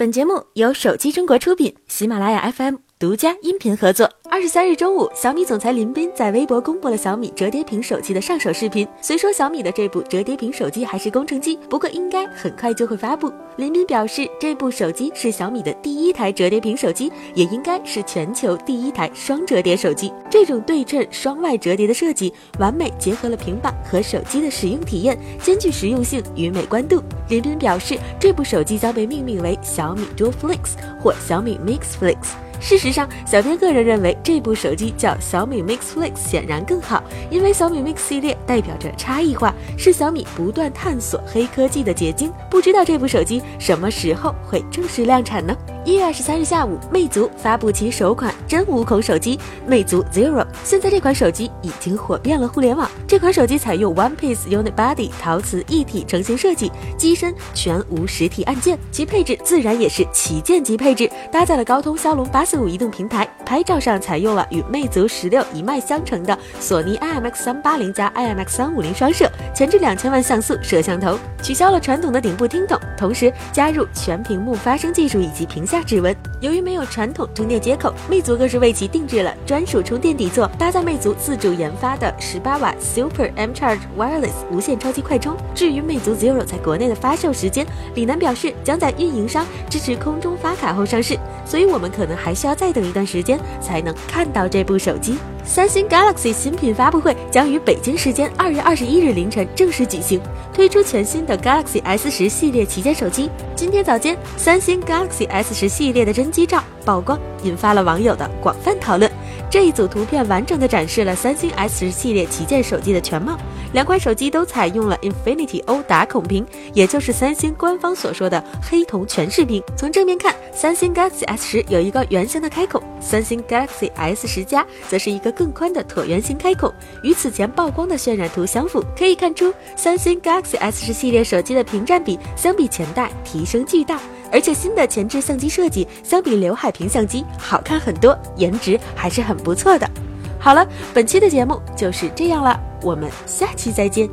本节目由手机中国出品，喜马拉雅 FM 独家音频合作。二十三日中午，小米总裁林斌在微博公布了小米折叠屏手机的上手视频。虽说小米的这部折叠屏手机还是工程机，不过应该很快就会发布。林斌表示，这部手机是小米的第一台折叠屏手机，也应该是全球第一台双折叠手机。这种对称双外折叠的设计，完美结合了平板和手机的使用体验，兼具实用性与美观度。林斌表示，这部手机将被命名为小米 Dual Flix 或小米 Mix Flix。事实上，小编个人认为这部手机叫小米 Mix Flex 显然更好，因为小米 Mix 系列代表着差异化，是小米不断探索黑科技的结晶。不知道这部手机什么时候会正式量产呢？一月二十三日下午，魅族发布其首款真无孔手机魅族 Zero。现在这款手机已经火遍了互联网。这款手机采用 One Piece Unibody 陶瓷一体成型设计，机身全无实体按键，其配置自然也是旗舰级配置，搭载了高通骁龙八四五移动平台。拍照上采用了与魅族十六一脉相承的索尼 IMX 三八零加 IMX 三五零双摄，前置两千万像素摄像头，取消了传统的顶部听筒，同时加入全屏幕发声技术以及屏下指纹。由于没有传统充电接口，魅族更是为其定制了专属充电底座，搭载魅族自主研发的十八瓦 Super M Charge Wireless 无线超级快充。至于魅族 Zero 在国内的发售时间，李楠表示将在运营商支持空中发卡后上市，所以我们可能还需要再等一段时间。才能看到这部手机。三星 Galaxy 新品发布会将于北京时间二月二十一日凌晨正式举行，推出全新的 Galaxy S 十系列旗舰手机。今天早间，三星 Galaxy S 十系列的真机照曝光，引发了网友的广泛讨论。这一组图片完整的展示了三星 S 十系列旗舰手机的全貌。两款手机都采用了 Infinity O 打孔屏，也就是三星官方所说的黑瞳全视屏。从正面看，三星 Galaxy S 十有一个圆形的开孔，三星 Galaxy S 十加则是一个更宽的椭圆形开孔，与此前曝光的渲染图相符。可以看出，三星 Galaxy S 十系列手机的屏占比相比前代提升巨大，而且新的前置相机设计相比刘海屏相机好看很多，颜值还是很不错的。好了，本期的节目就是这样了。我们下期再见。